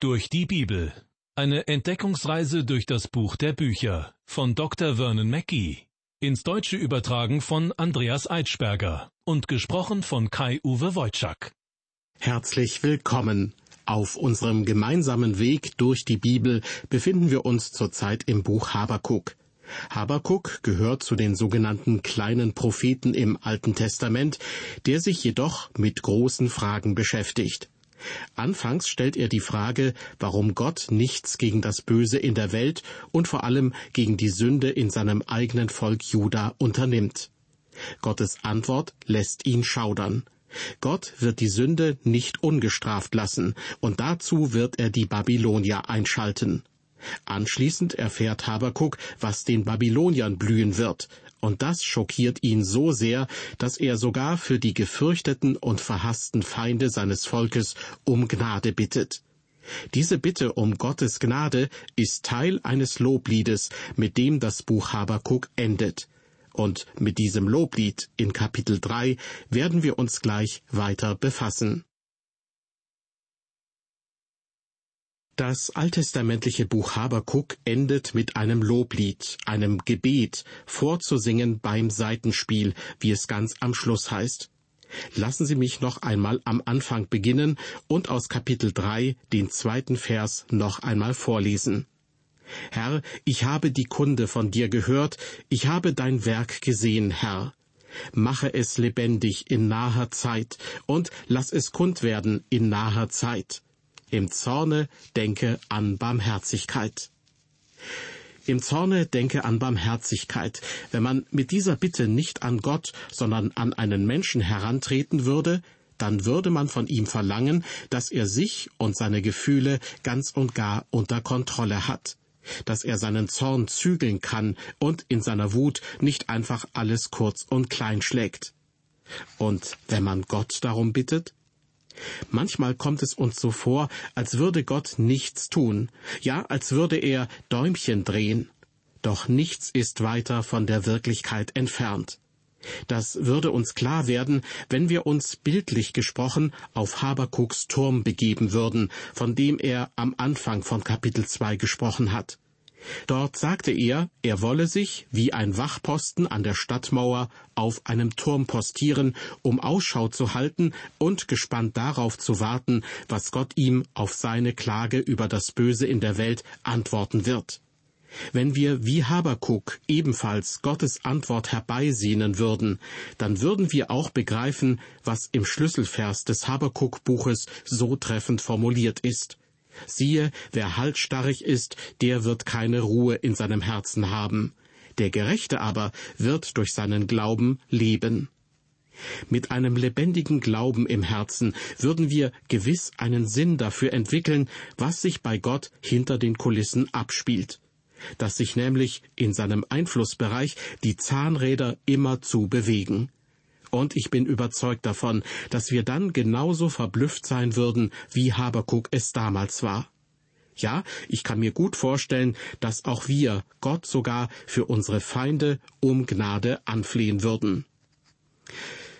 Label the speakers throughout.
Speaker 1: Durch die Bibel. Eine Entdeckungsreise durch das Buch der Bücher von Dr. Vernon Mackey. Ins Deutsche übertragen von Andreas Eitschberger und gesprochen von Kai-Uwe Wojczak.
Speaker 2: Herzlich willkommen. Auf unserem gemeinsamen Weg durch die Bibel befinden wir uns zurzeit im Buch Habakuk. Habakuk gehört zu den sogenannten kleinen Propheten im Alten Testament, der sich jedoch mit großen Fragen beschäftigt. Anfangs stellt er die Frage, warum Gott nichts gegen das Böse in der Welt und vor allem gegen die Sünde in seinem eigenen Volk Juda unternimmt. Gottes Antwort lässt ihn schaudern. Gott wird die Sünde nicht ungestraft lassen, und dazu wird er die Babylonier einschalten. Anschließend erfährt Habakuk, was den Babyloniern blühen wird, und das schockiert ihn so sehr, dass er sogar für die gefürchteten und verhassten Feinde seines Volkes um Gnade bittet. Diese Bitte um Gottes Gnade ist Teil eines Lobliedes, mit dem das Buch Habakuk endet. Und mit diesem Loblied in Kapitel 3 werden wir uns gleich weiter befassen. Das alttestamentliche Buch Habakuk endet mit einem Loblied, einem Gebet, vorzusingen beim Seitenspiel, wie es ganz am Schluss heißt. Lassen Sie mich noch einmal am Anfang beginnen und aus Kapitel 3 den zweiten Vers noch einmal vorlesen. Herr, ich habe die Kunde von dir gehört, ich habe dein Werk gesehen, Herr. Mache es lebendig in naher Zeit und lass es kund werden in naher Zeit. Im Zorne denke an Barmherzigkeit. Im Zorne denke an Barmherzigkeit. Wenn man mit dieser Bitte nicht an Gott, sondern an einen Menschen herantreten würde, dann würde man von ihm verlangen, dass er sich und seine Gefühle ganz und gar unter Kontrolle hat, dass er seinen Zorn zügeln kann und in seiner Wut nicht einfach alles kurz und klein schlägt. Und wenn man Gott darum bittet? Manchmal kommt es uns so vor, als würde Gott nichts tun, ja, als würde er Däumchen drehen. Doch nichts ist weiter von der Wirklichkeit entfernt. Das würde uns klar werden, wenn wir uns bildlich gesprochen auf Habakuks Turm begeben würden, von dem er am Anfang von Kapitel 2 gesprochen hat. Dort sagte er, er wolle sich wie ein Wachposten an der Stadtmauer auf einem Turm postieren, um Ausschau zu halten und gespannt darauf zu warten, was Gott ihm auf seine Klage über das Böse in der Welt antworten wird. Wenn wir wie Habakuk ebenfalls Gottes Antwort herbeisehnen würden, dann würden wir auch begreifen, was im Schlüsselvers des Habakuk-Buches so treffend formuliert ist. Siehe, wer halsstarrig ist, der wird keine Ruhe in seinem Herzen haben. Der Gerechte aber wird durch seinen Glauben leben. Mit einem lebendigen Glauben im Herzen würden wir gewiss einen Sinn dafür entwickeln, was sich bei Gott hinter den Kulissen abspielt, dass sich nämlich in seinem Einflussbereich die Zahnräder immerzu bewegen. Und ich bin überzeugt davon, dass wir dann genauso verblüfft sein würden, wie Habakuk es damals war. Ja, ich kann mir gut vorstellen, dass auch wir Gott sogar für unsere Feinde um Gnade anflehen würden.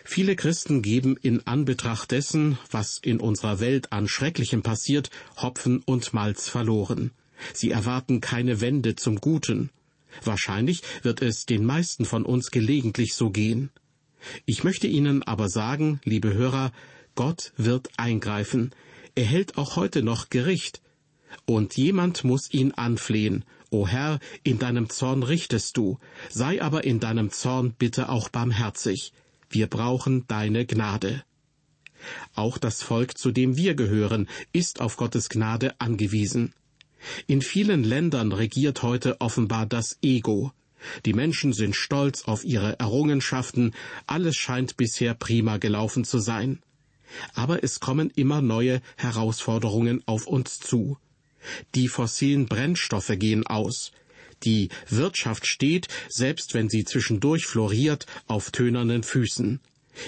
Speaker 2: Viele Christen geben in Anbetracht dessen, was in unserer Welt an Schrecklichem passiert, Hopfen und Malz verloren. Sie erwarten keine Wende zum Guten. Wahrscheinlich wird es den meisten von uns gelegentlich so gehen. Ich möchte Ihnen aber sagen, liebe Hörer, Gott wird eingreifen. Er hält auch heute noch Gericht. Und jemand muss ihn anflehen. O Herr, in deinem Zorn richtest du, sei aber in deinem Zorn bitte auch barmherzig. Wir brauchen deine Gnade. Auch das Volk, zu dem wir gehören, ist auf Gottes Gnade angewiesen. In vielen Ländern regiert heute offenbar das Ego. Die Menschen sind stolz auf ihre Errungenschaften, alles scheint bisher prima gelaufen zu sein. Aber es kommen immer neue Herausforderungen auf uns zu. Die fossilen Brennstoffe gehen aus. Die Wirtschaft steht, selbst wenn sie zwischendurch floriert, auf tönernen Füßen.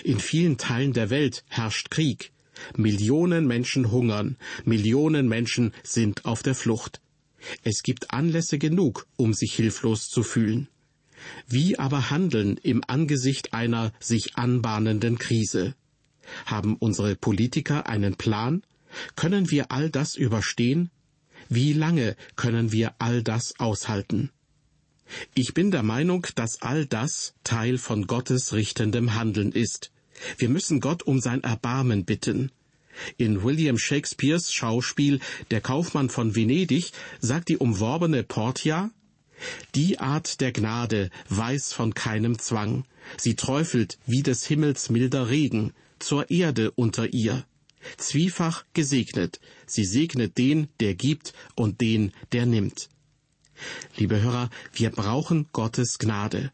Speaker 2: In vielen Teilen der Welt herrscht Krieg. Millionen Menschen hungern, Millionen Menschen sind auf der Flucht. Es gibt Anlässe genug, um sich hilflos zu fühlen. Wie aber handeln im Angesicht einer sich anbahnenden Krise? Haben unsere Politiker einen Plan? Können wir all das überstehen? Wie lange können wir all das aushalten? Ich bin der Meinung, dass all das Teil von Gottes richtendem Handeln ist. Wir müssen Gott um sein Erbarmen bitten. In William Shakespeares Schauspiel Der Kaufmann von Venedig sagt die umworbene Portia Die Art der Gnade weiß von keinem Zwang, sie träufelt wie des Himmels milder Regen zur Erde unter ihr. Zwiefach gesegnet, sie segnet den, der gibt und den, der nimmt. Liebe Hörer, wir brauchen Gottes Gnade.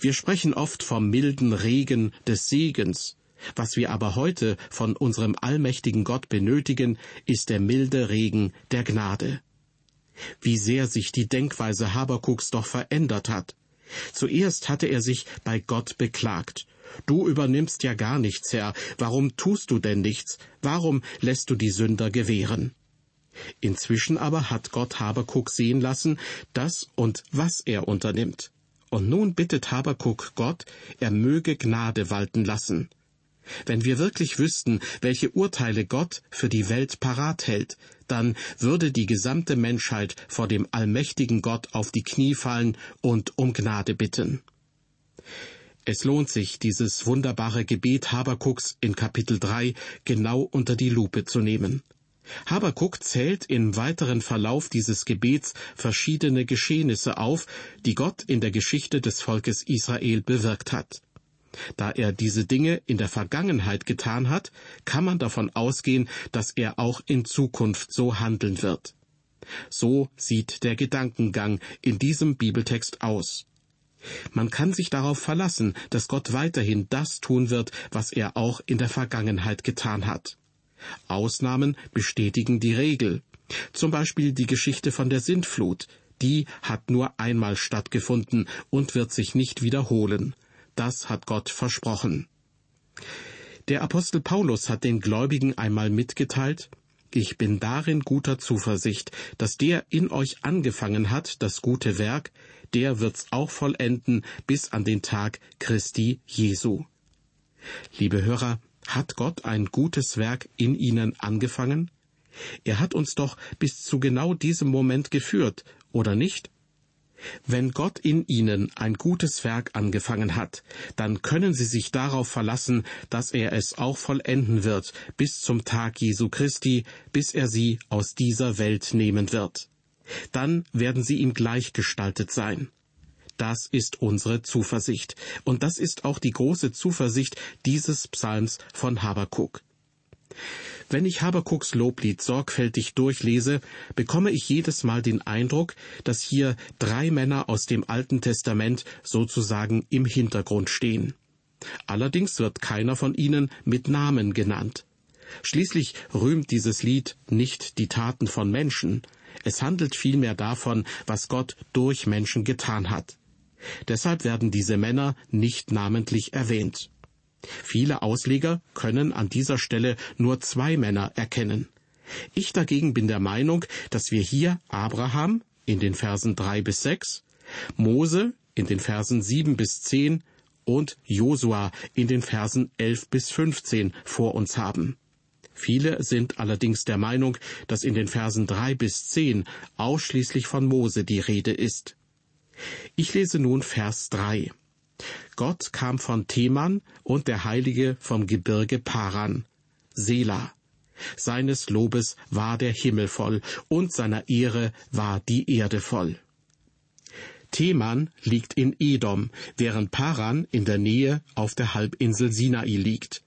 Speaker 2: Wir sprechen oft vom milden Regen des Segens. Was wir aber heute von unserem allmächtigen Gott benötigen, ist der milde Regen der Gnade. Wie sehr sich die Denkweise Habakuks doch verändert hat. Zuerst hatte er sich bei Gott beklagt. Du übernimmst ja gar nichts, Herr. Warum tust du denn nichts? Warum lässt du die Sünder gewähren? Inzwischen aber hat Gott Habakuk sehen lassen, dass und was er unternimmt. Und nun bittet Habakuk Gott, er möge Gnade walten lassen. Wenn wir wirklich wüssten, welche Urteile Gott für die Welt parat hält, dann würde die gesamte Menschheit vor dem allmächtigen Gott auf die Knie fallen und um Gnade bitten. Es lohnt sich, dieses wunderbare Gebet Habakuks in Kapitel 3 genau unter die Lupe zu nehmen. Habakuk zählt im weiteren Verlauf dieses Gebets verschiedene Geschehnisse auf, die Gott in der Geschichte des Volkes Israel bewirkt hat. Da er diese Dinge in der Vergangenheit getan hat, kann man davon ausgehen, dass er auch in Zukunft so handeln wird. So sieht der Gedankengang in diesem Bibeltext aus. Man kann sich darauf verlassen, dass Gott weiterhin das tun wird, was er auch in der Vergangenheit getan hat. Ausnahmen bestätigen die Regel. Zum Beispiel die Geschichte von der Sintflut. Die hat nur einmal stattgefunden und wird sich nicht wiederholen. Das hat Gott versprochen. Der Apostel Paulus hat den Gläubigen einmal mitgeteilt, ich bin darin guter Zuversicht, dass der in euch angefangen hat, das gute Werk, der wird's auch vollenden bis an den Tag Christi Jesu. Liebe Hörer, hat Gott ein gutes Werk in ihnen angefangen? Er hat uns doch bis zu genau diesem Moment geführt, oder nicht? Wenn Gott in ihnen ein gutes Werk angefangen hat, dann können sie sich darauf verlassen, dass er es auch vollenden wird, bis zum Tag Jesu Christi, bis er sie aus dieser Welt nehmen wird. Dann werden sie ihm gleichgestaltet sein. Das ist unsere Zuversicht. Und das ist auch die große Zuversicht dieses Psalms von Habakuk. Wenn ich Habakuks Loblied sorgfältig durchlese, bekomme ich jedes Mal den Eindruck, dass hier drei Männer aus dem Alten Testament sozusagen im Hintergrund stehen. Allerdings wird keiner von ihnen mit Namen genannt. Schließlich rühmt dieses Lied nicht die Taten von Menschen, es handelt vielmehr davon, was Gott durch Menschen getan hat. Deshalb werden diese Männer nicht namentlich erwähnt. Viele Ausleger können an dieser Stelle nur zwei Männer erkennen. Ich dagegen bin der Meinung, dass wir hier Abraham in den Versen drei bis sechs, Mose in den Versen sieben bis zehn und Josua in den Versen elf bis fünfzehn vor uns haben. Viele sind allerdings der Meinung, dass in den Versen drei bis zehn ausschließlich von Mose die Rede ist. Ich lese nun Vers drei. Gott kam von Theman und der Heilige vom Gebirge Paran. Sela. Seines Lobes war der Himmel voll und seiner Ehre war die Erde voll. Theman liegt in Edom, während Paran in der Nähe auf der Halbinsel Sinai liegt.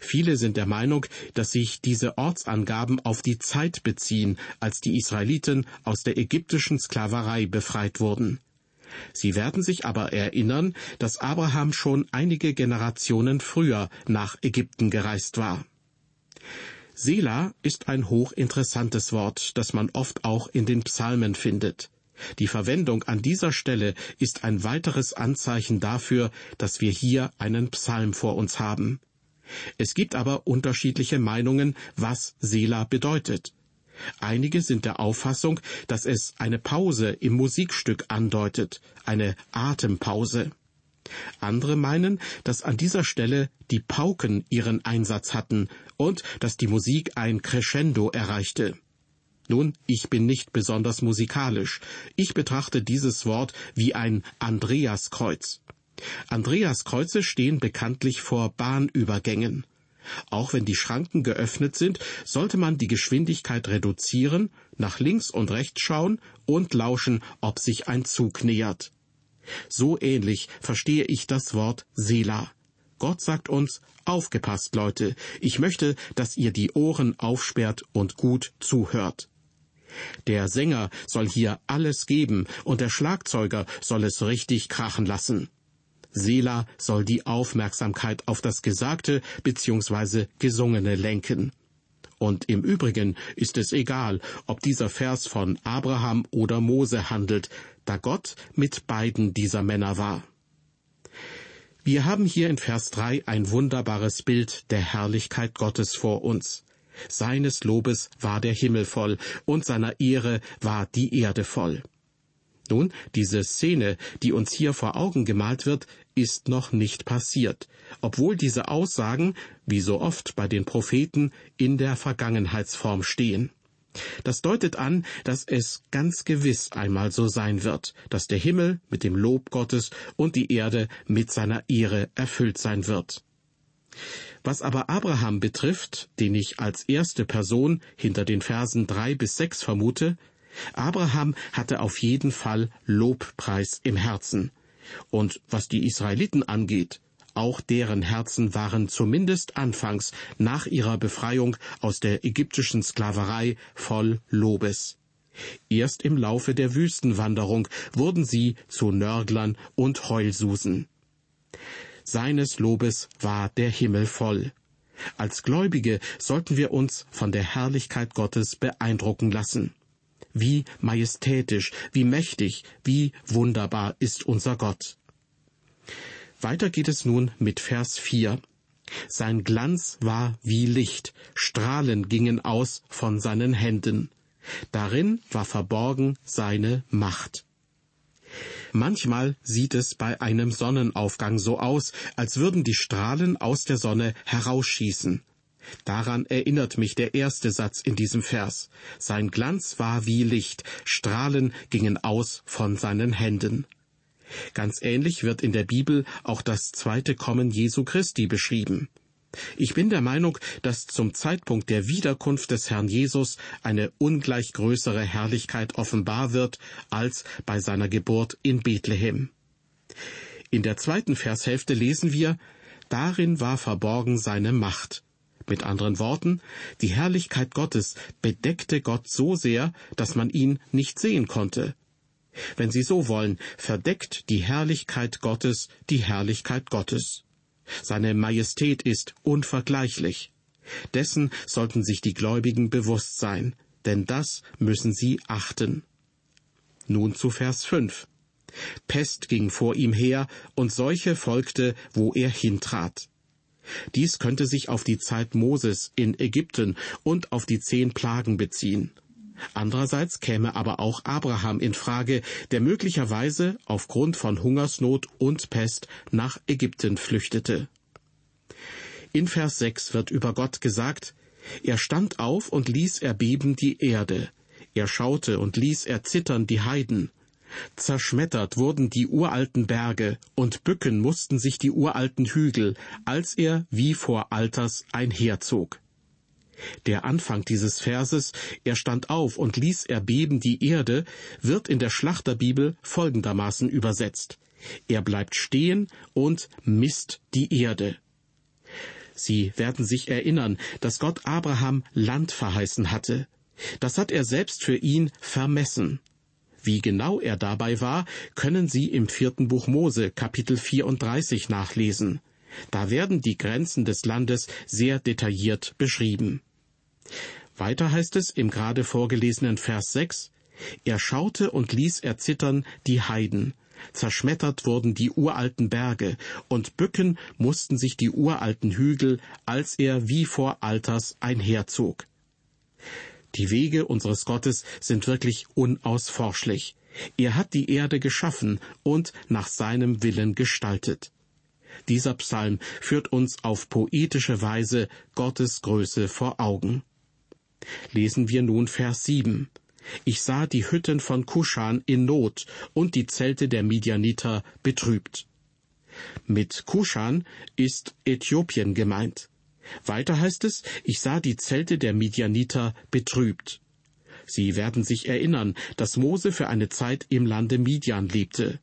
Speaker 2: Viele sind der Meinung, dass sich diese Ortsangaben auf die Zeit beziehen, als die Israeliten aus der ägyptischen Sklaverei befreit wurden. Sie werden sich aber erinnern, dass Abraham schon einige Generationen früher nach Ägypten gereist war. Sela ist ein hochinteressantes Wort, das man oft auch in den Psalmen findet. Die Verwendung an dieser Stelle ist ein weiteres Anzeichen dafür, dass wir hier einen Psalm vor uns haben. Es gibt aber unterschiedliche Meinungen, was Sela bedeutet. Einige sind der Auffassung, dass es eine Pause im Musikstück andeutet, eine Atempause. Andere meinen, dass an dieser Stelle die Pauken ihren Einsatz hatten und dass die Musik ein Crescendo erreichte. Nun, ich bin nicht besonders musikalisch. Ich betrachte dieses Wort wie ein Andreaskreuz. Andreaskreuze stehen bekanntlich vor Bahnübergängen. Auch wenn die Schranken geöffnet sind, sollte man die Geschwindigkeit reduzieren, nach links und rechts schauen und lauschen, ob sich ein Zug nähert. So ähnlich verstehe ich das Wort Sela. Gott sagt uns, aufgepasst Leute, ich möchte, dass ihr die Ohren aufsperrt und gut zuhört. Der Sänger soll hier alles geben und der Schlagzeuger soll es richtig krachen lassen. Sela soll die Aufmerksamkeit auf das Gesagte bzw. Gesungene lenken. Und im Übrigen ist es egal, ob dieser Vers von Abraham oder Mose handelt, da Gott mit beiden dieser Männer war. Wir haben hier in Vers 3 ein wunderbares Bild der Herrlichkeit Gottes vor uns. Seines Lobes war der Himmel voll und seiner Ehre war die Erde voll. Nun, diese Szene, die uns hier vor Augen gemalt wird, ist noch nicht passiert, obwohl diese Aussagen, wie so oft bei den Propheten, in der Vergangenheitsform stehen. Das deutet an, dass es ganz gewiss einmal so sein wird, dass der Himmel mit dem Lob Gottes und die Erde mit seiner Ehre erfüllt sein wird. Was aber Abraham betrifft, den ich als erste Person hinter den Versen drei bis sechs vermute, Abraham hatte auf jeden Fall Lobpreis im Herzen. Und was die Israeliten angeht, auch deren Herzen waren zumindest anfangs nach ihrer Befreiung aus der ägyptischen Sklaverei voll Lobes. Erst im Laufe der Wüstenwanderung wurden sie zu Nörglern und Heulsusen. Seines Lobes war der Himmel voll. Als Gläubige sollten wir uns von der Herrlichkeit Gottes beeindrucken lassen. Wie majestätisch, wie mächtig, wie wunderbar ist unser Gott. Weiter geht es nun mit Vers 4. Sein Glanz war wie Licht, Strahlen gingen aus von seinen Händen. Darin war verborgen seine Macht. Manchmal sieht es bei einem Sonnenaufgang so aus, als würden die Strahlen aus der Sonne herausschießen. Daran erinnert mich der erste Satz in diesem Vers. Sein Glanz war wie Licht, Strahlen gingen aus von seinen Händen. Ganz ähnlich wird in der Bibel auch das zweite Kommen Jesu Christi beschrieben. Ich bin der Meinung, dass zum Zeitpunkt der Wiederkunft des Herrn Jesus eine ungleich größere Herrlichkeit offenbar wird als bei seiner Geburt in Bethlehem. In der zweiten Vershälfte lesen wir, Darin war verborgen seine Macht. Mit anderen Worten, die Herrlichkeit Gottes bedeckte Gott so sehr, dass man ihn nicht sehen konnte. Wenn Sie so wollen, verdeckt die Herrlichkeit Gottes die Herrlichkeit Gottes. Seine Majestät ist unvergleichlich. Dessen sollten sich die Gläubigen bewusst sein, denn das müssen sie achten. Nun zu Vers 5. Pest ging vor ihm her, und Seuche folgte, wo er hintrat. Dies könnte sich auf die Zeit Moses in Ägypten und auf die zehn Plagen beziehen. Andererseits käme aber auch Abraham in Frage, der möglicherweise aufgrund von Hungersnot und Pest nach Ägypten flüchtete. In Vers 6 wird über Gott gesagt, er stand auf und ließ erbeben die Erde, er schaute und ließ erzittern die Heiden, Zerschmettert wurden die uralten Berge, und bücken mussten sich die uralten Hügel, als er wie vor Alters einherzog. Der Anfang dieses Verses, er stand auf und ließ erbeben die Erde, wird in der Schlachterbibel folgendermaßen übersetzt. Er bleibt stehen und misst die Erde. Sie werden sich erinnern, dass Gott Abraham Land verheißen hatte. Das hat er selbst für ihn vermessen. Wie genau er dabei war, können Sie im vierten Buch Mose Kapitel 34 nachlesen. Da werden die Grenzen des Landes sehr detailliert beschrieben. Weiter heißt es im gerade vorgelesenen Vers 6, er schaute und ließ erzittern die Heiden. Zerschmettert wurden die uralten Berge, und bücken mussten sich die uralten Hügel, als er wie vor Alters einherzog. Die Wege unseres Gottes sind wirklich unausforschlich. Er hat die Erde geschaffen und nach seinem Willen gestaltet. Dieser Psalm führt uns auf poetische Weise Gottes Größe vor Augen. Lesen wir nun Vers 7. Ich sah die Hütten von Kuschan in Not und die Zelte der Midianiter betrübt. Mit Kuschan ist Äthiopien gemeint. Weiter heißt es, ich sah die Zelte der Midianiter betrübt. Sie werden sich erinnern, dass Mose für eine Zeit im Lande Midian lebte.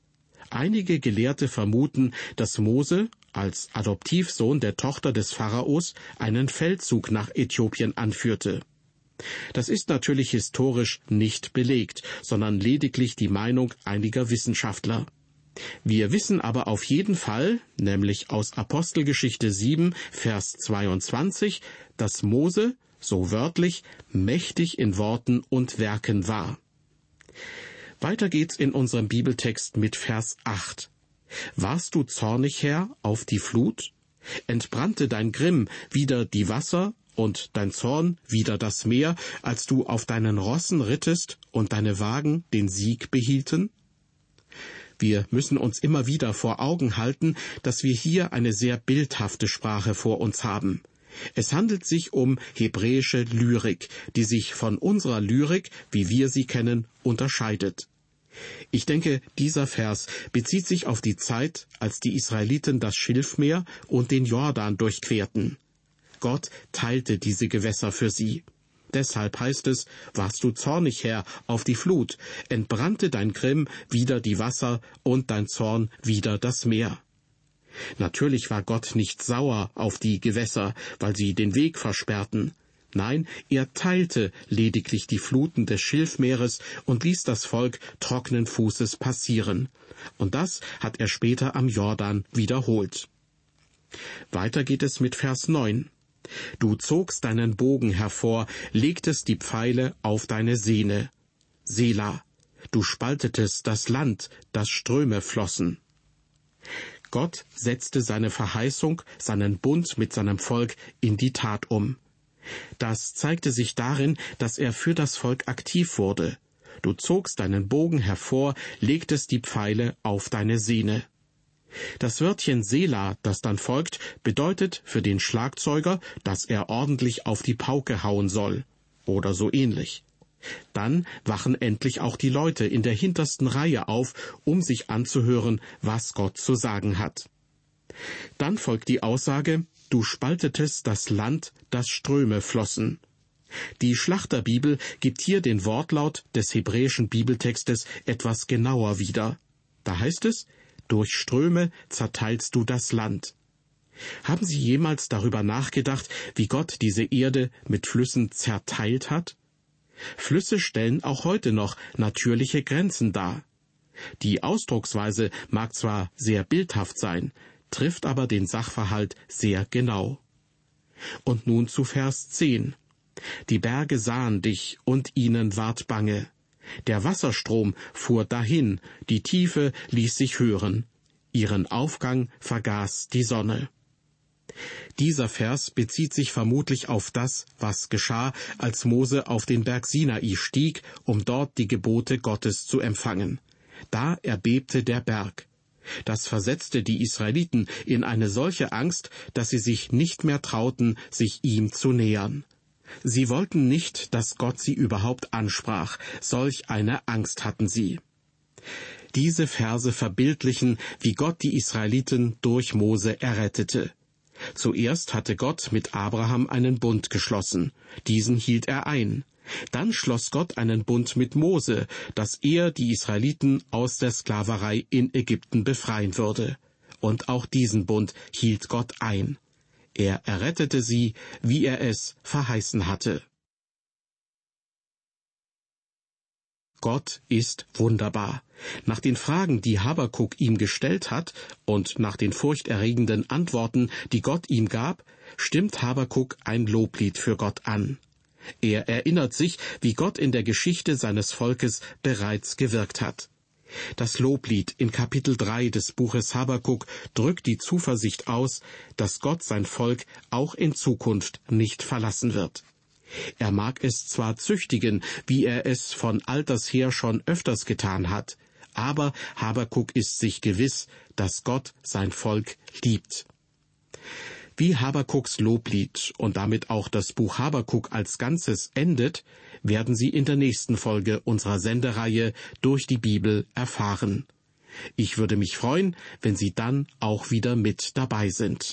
Speaker 2: Einige Gelehrte vermuten, dass Mose als Adoptivsohn der Tochter des Pharaos einen Feldzug nach Äthiopien anführte. Das ist natürlich historisch nicht belegt, sondern lediglich die Meinung einiger Wissenschaftler. Wir wissen aber auf jeden Fall, nämlich aus Apostelgeschichte 7, Vers 22, dass Mose, so wörtlich, mächtig in Worten und Werken war. Weiter geht's in unserem Bibeltext mit Vers 8. Warst du zornig, Herr, auf die Flut? Entbrannte dein Grimm wieder die Wasser und dein Zorn wieder das Meer, als du auf deinen Rossen rittest und deine Wagen den Sieg behielten? Wir müssen uns immer wieder vor Augen halten, dass wir hier eine sehr bildhafte Sprache vor uns haben. Es handelt sich um hebräische Lyrik, die sich von unserer Lyrik, wie wir sie kennen, unterscheidet. Ich denke, dieser Vers bezieht sich auf die Zeit, als die Israeliten das Schilfmeer und den Jordan durchquerten. Gott teilte diese Gewässer für sie. Deshalb heißt es, warst du zornig, Herr, auf die Flut, entbrannte dein Grimm wieder die Wasser und dein Zorn wieder das Meer. Natürlich war Gott nicht sauer auf die Gewässer, weil sie den Weg versperrten. Nein, er teilte lediglich die Fluten des Schilfmeeres und ließ das Volk trockenen Fußes passieren. Und das hat er später am Jordan wiederholt. Weiter geht es mit Vers 9. Du zogst deinen Bogen hervor, legtest die Pfeile auf deine Sehne. Sela, du spaltetest das Land, das Ströme flossen. Gott setzte seine Verheißung, seinen Bund mit seinem Volk in die Tat um. Das zeigte sich darin, dass er für das Volk aktiv wurde. Du zogst deinen Bogen hervor, legtest die Pfeile auf deine Sehne. Das Wörtchen Sela, das dann folgt, bedeutet für den Schlagzeuger, dass er ordentlich auf die Pauke hauen soll. Oder so ähnlich. Dann wachen endlich auch die Leute in der hintersten Reihe auf, um sich anzuhören, was Gott zu sagen hat. Dann folgt die Aussage, du spaltetest das Land, das Ströme flossen. Die Schlachterbibel gibt hier den Wortlaut des hebräischen Bibeltextes etwas genauer wieder. Da heißt es, durch Ströme zerteilst du das Land. Haben Sie jemals darüber nachgedacht, wie Gott diese Erde mit Flüssen zerteilt hat? Flüsse stellen auch heute noch natürliche Grenzen dar. Die Ausdrucksweise mag zwar sehr bildhaft sein, trifft aber den Sachverhalt sehr genau. Und nun zu Vers 10. Die Berge sahen dich, und ihnen ward bange. Der Wasserstrom fuhr dahin, die Tiefe ließ sich hören, ihren Aufgang vergaß die Sonne. Dieser Vers bezieht sich vermutlich auf das, was geschah, als Mose auf den Berg Sinai stieg, um dort die Gebote Gottes zu empfangen. Da erbebte der Berg. Das versetzte die Israeliten in eine solche Angst, dass sie sich nicht mehr trauten, sich ihm zu nähern. Sie wollten nicht, dass Gott sie überhaupt ansprach, solch eine Angst hatten sie. Diese Verse verbildlichen, wie Gott die Israeliten durch Mose errettete. Zuerst hatte Gott mit Abraham einen Bund geschlossen, diesen hielt er ein. Dann schloss Gott einen Bund mit Mose, dass er die Israeliten aus der Sklaverei in Ägypten befreien würde. Und auch diesen Bund hielt Gott ein. Er errettete sie, wie er es verheißen hatte. Gott ist wunderbar. Nach den Fragen, die Habakuk ihm gestellt hat, und nach den furchterregenden Antworten, die Gott ihm gab, stimmt Habakuk ein Loblied für Gott an. Er erinnert sich, wie Gott in der Geschichte seines Volkes bereits gewirkt hat. Das Loblied in Kapitel 3 des Buches Habakuk drückt die Zuversicht aus, dass Gott sein Volk auch in Zukunft nicht verlassen wird. Er mag es zwar züchtigen, wie er es von alters her schon öfters getan hat, aber Habakuk ist sich gewiss, dass Gott sein Volk liebt. Wie Habakuks Loblied und damit auch das Buch Habakuk als Ganzes endet, werden Sie in der nächsten Folge unserer Sendereihe durch die Bibel erfahren. Ich würde mich freuen, wenn Sie dann auch wieder mit dabei sind.